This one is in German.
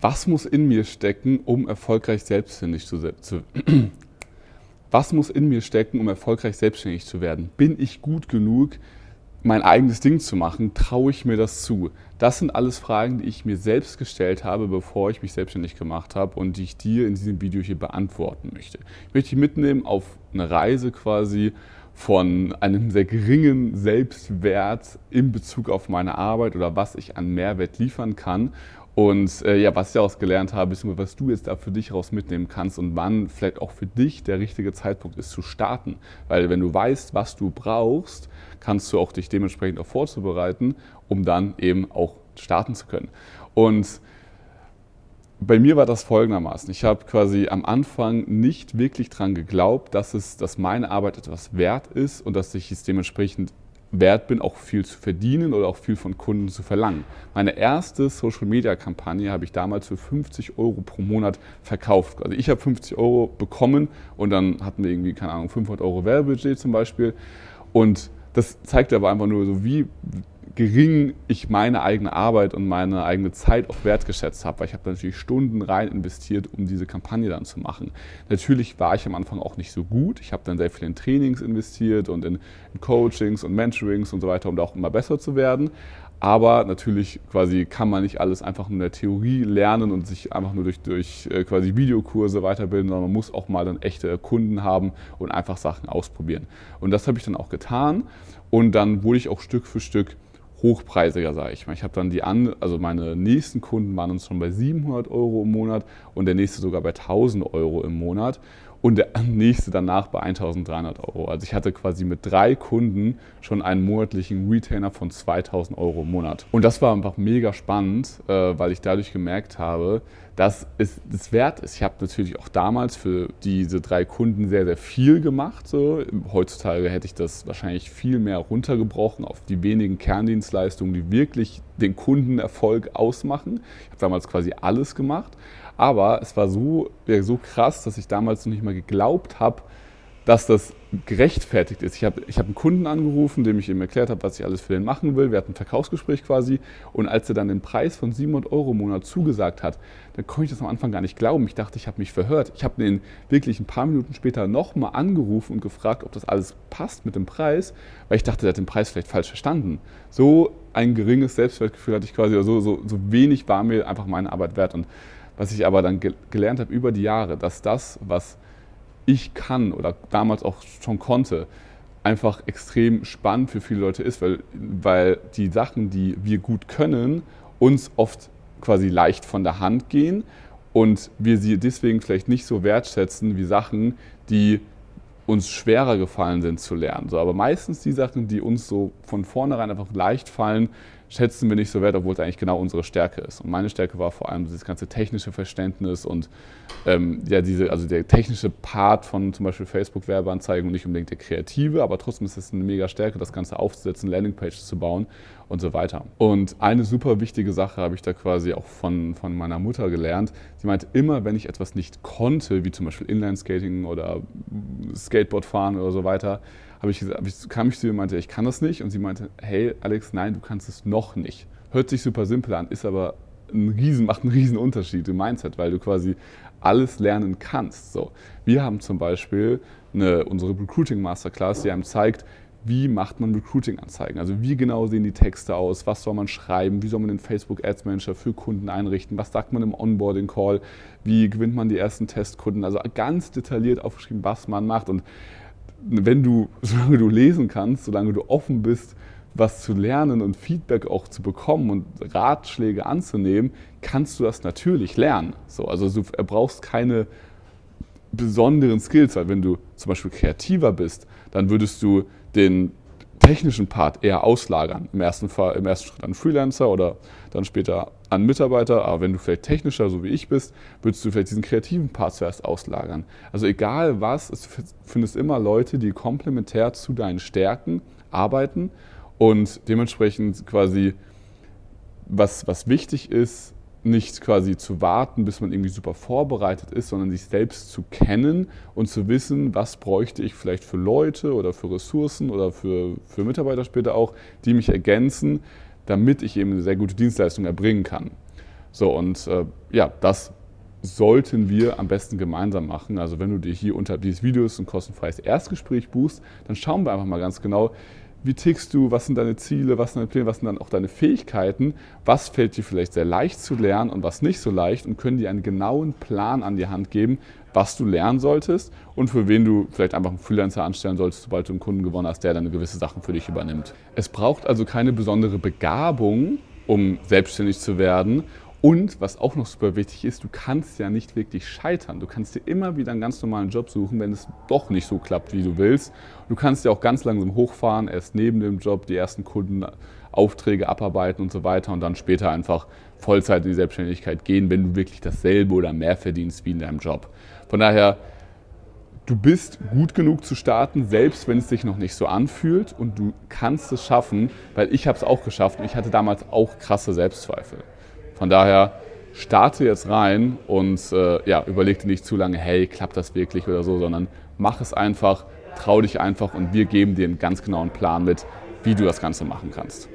was muss in mir stecken, um erfolgreich selbstständig zu, zu Was muss in mir stecken, um erfolgreich selbstständig zu werden? Bin ich gut genug, mein eigenes Ding zu machen? Traue ich mir das zu? Das sind alles Fragen, die ich mir selbst gestellt habe, bevor ich mich selbstständig gemacht habe und die ich dir in diesem Video hier beantworten möchte. Ich möchte dich mitnehmen auf eine Reise quasi von einem sehr geringen Selbstwert in Bezug auf meine Arbeit oder was ich an Mehrwert liefern kann und äh, ja, was ich daraus gelernt habe, ist, was du jetzt da für dich raus mitnehmen kannst und wann vielleicht auch für dich der richtige Zeitpunkt ist zu starten. Weil wenn du weißt, was du brauchst, kannst du auch dich dementsprechend auch vorzubereiten, um dann eben auch starten zu können. Und bei mir war das folgendermaßen. Ich habe quasi am Anfang nicht wirklich daran geglaubt, dass, es, dass meine Arbeit etwas wert ist und dass ich es dementsprechend wert bin, auch viel zu verdienen oder auch viel von Kunden zu verlangen. Meine erste Social-Media-Kampagne habe ich damals für 50 Euro pro Monat verkauft. Also ich habe 50 Euro bekommen und dann hatten wir irgendwie, keine Ahnung, 500 Euro Werbebudget zum Beispiel. Und das zeigt aber einfach nur so, wie gering ich meine eigene Arbeit und meine eigene Zeit auch wertgeschätzt habe, weil ich habe natürlich Stunden rein investiert, um diese Kampagne dann zu machen. Natürlich war ich am Anfang auch nicht so gut. Ich habe dann sehr viel in Trainings investiert und in, in Coachings und Mentorings und so weiter, um da auch immer besser zu werden. Aber natürlich quasi kann man nicht alles einfach nur in der Theorie lernen und sich einfach nur durch, durch äh, quasi Videokurse weiterbilden, sondern man muss auch mal dann echte Kunden haben und einfach Sachen ausprobieren. Und das habe ich dann auch getan. Und dann wurde ich auch Stück für Stück hochpreisiger, sage ich mal. Ich habe dann die an, also meine nächsten Kunden waren uns schon bei 700 Euro im Monat und der nächste sogar bei 1000 Euro im Monat und der nächste danach bei 1300 Euro. Also ich hatte quasi mit drei Kunden schon einen monatlichen Retainer von 2000 Euro im Monat. Und das war einfach mega spannend, äh, weil ich dadurch gemerkt habe, dass es das wert ist. Ich habe natürlich auch damals für diese drei Kunden sehr, sehr viel gemacht. So. Heutzutage hätte ich das wahrscheinlich viel mehr runtergebrochen auf die wenigen Kerndienstleistungen, die wirklich den Kundenerfolg ausmachen. Ich habe damals quasi alles gemacht. Aber es war so, ja, so krass, dass ich damals noch nicht mal geglaubt habe, dass das gerechtfertigt ist. Ich habe ich hab einen Kunden angerufen, dem ich ihm erklärt habe, was ich alles für den machen will. Wir hatten ein Verkaufsgespräch quasi. Und als er dann den Preis von 700 Euro im Monat zugesagt hat, dann konnte ich das am Anfang gar nicht glauben. Ich dachte, ich habe mich verhört. Ich habe ihn wirklich ein paar Minuten später nochmal angerufen und gefragt, ob das alles passt mit dem Preis, weil ich dachte, er hat den Preis vielleicht falsch verstanden. So ein geringes Selbstwertgefühl hatte ich quasi, so, so, so wenig war mir einfach meine Arbeit wert. Und was ich aber dann gelernt habe über die Jahre, dass das, was ich kann oder damals auch schon konnte, einfach extrem spannend für viele Leute ist, weil, weil die Sachen, die wir gut können, uns oft quasi leicht von der Hand gehen und wir sie deswegen vielleicht nicht so wertschätzen wie Sachen, die uns schwerer gefallen sind zu lernen. So, aber meistens die Sachen, die uns so von vornherein einfach leicht fallen, schätzen wir nicht so wert, obwohl es eigentlich genau unsere Stärke ist. Und meine Stärke war vor allem dieses ganze technische Verständnis und ähm, ja, diese, also der technische Part von zum Beispiel Facebook-Werbeanzeigen und nicht unbedingt der kreative, aber trotzdem ist es eine mega Stärke, das Ganze aufzusetzen, Landingpages zu bauen und so weiter. Und eine super wichtige Sache habe ich da quasi auch von, von meiner Mutter gelernt. Sie meinte, immer wenn ich etwas nicht konnte, wie zum Beispiel Inline-Skating oder Skateboard fahren oder so weiter, habe ich, hab ich, kam ich zu ihr und meinte, ich kann das nicht. Und sie meinte, hey Alex, nein, du kannst es noch nicht. Hört sich super simpel an, ist aber ein riesen, macht einen riesen Unterschied im Mindset, weil du quasi alles lernen kannst. So. Wir haben zum Beispiel eine, unsere Recruiting Masterclass, die einem zeigt, wie macht man Recruiting-Anzeigen? Also wie genau sehen die Texte aus? Was soll man schreiben? Wie soll man den Facebook Ads Manager für Kunden einrichten? Was sagt man im Onboarding Call? Wie gewinnt man die ersten Testkunden? Also ganz detailliert aufgeschrieben, was man macht. Und wenn du, solange du lesen kannst, solange du offen bist, was zu lernen und Feedback auch zu bekommen und Ratschläge anzunehmen, kannst du das natürlich lernen. So, also du brauchst keine besonderen Skills, weil wenn du zum Beispiel kreativer bist, dann würdest du den technischen Part eher auslagern. Im ersten Fall, im ersten Schritt an Freelancer oder dann später an Mitarbeiter. Aber wenn du vielleicht technischer, so wie ich bist, würdest du vielleicht diesen kreativen Part zuerst auslagern. Also egal was, du findest immer Leute, die komplementär zu deinen Stärken arbeiten und dementsprechend quasi, was, was wichtig ist, nicht quasi zu warten, bis man irgendwie super vorbereitet ist, sondern sich selbst zu kennen und zu wissen, was bräuchte ich vielleicht für Leute oder für Ressourcen oder für, für Mitarbeiter später auch, die mich ergänzen, damit ich eben eine sehr gute Dienstleistung erbringen kann. So, und äh, ja, das sollten wir am besten gemeinsam machen. Also wenn du dir hier unterhalb dieses Videos ein kostenfreies Erstgespräch buchst, dann schauen wir einfach mal ganz genau, wie tickst du, was sind deine Ziele, was sind deine Pläne, was sind dann auch deine Fähigkeiten, was fällt dir vielleicht sehr leicht zu lernen und was nicht so leicht? Und können dir einen genauen Plan an die Hand geben, was du lernen solltest? Und für wen du vielleicht einfach einen Freelancer anstellen solltest, sobald du einen Kunden gewonnen hast, der dann gewisse Sachen für dich übernimmt. Es braucht also keine besondere Begabung, um selbstständig zu werden und was auch noch super wichtig ist, du kannst ja nicht wirklich scheitern. Du kannst dir immer wieder einen ganz normalen Job suchen, wenn es doch nicht so klappt, wie du willst. Du kannst ja auch ganz langsam hochfahren, erst neben dem Job die ersten Kundenaufträge abarbeiten und so weiter und dann später einfach Vollzeit in die Selbstständigkeit gehen, wenn du wirklich dasselbe oder mehr verdienst wie in deinem Job. Von daher, du bist gut genug zu starten, selbst wenn es sich noch nicht so anfühlt und du kannst es schaffen, weil ich habe es auch geschafft und ich hatte damals auch krasse Selbstzweifel. Von daher starte jetzt rein und äh, ja, überleg dir nicht zu lange, hey, klappt das wirklich oder so, sondern mach es einfach, trau dich einfach und wir geben dir einen ganz genauen Plan mit, wie du das Ganze machen kannst.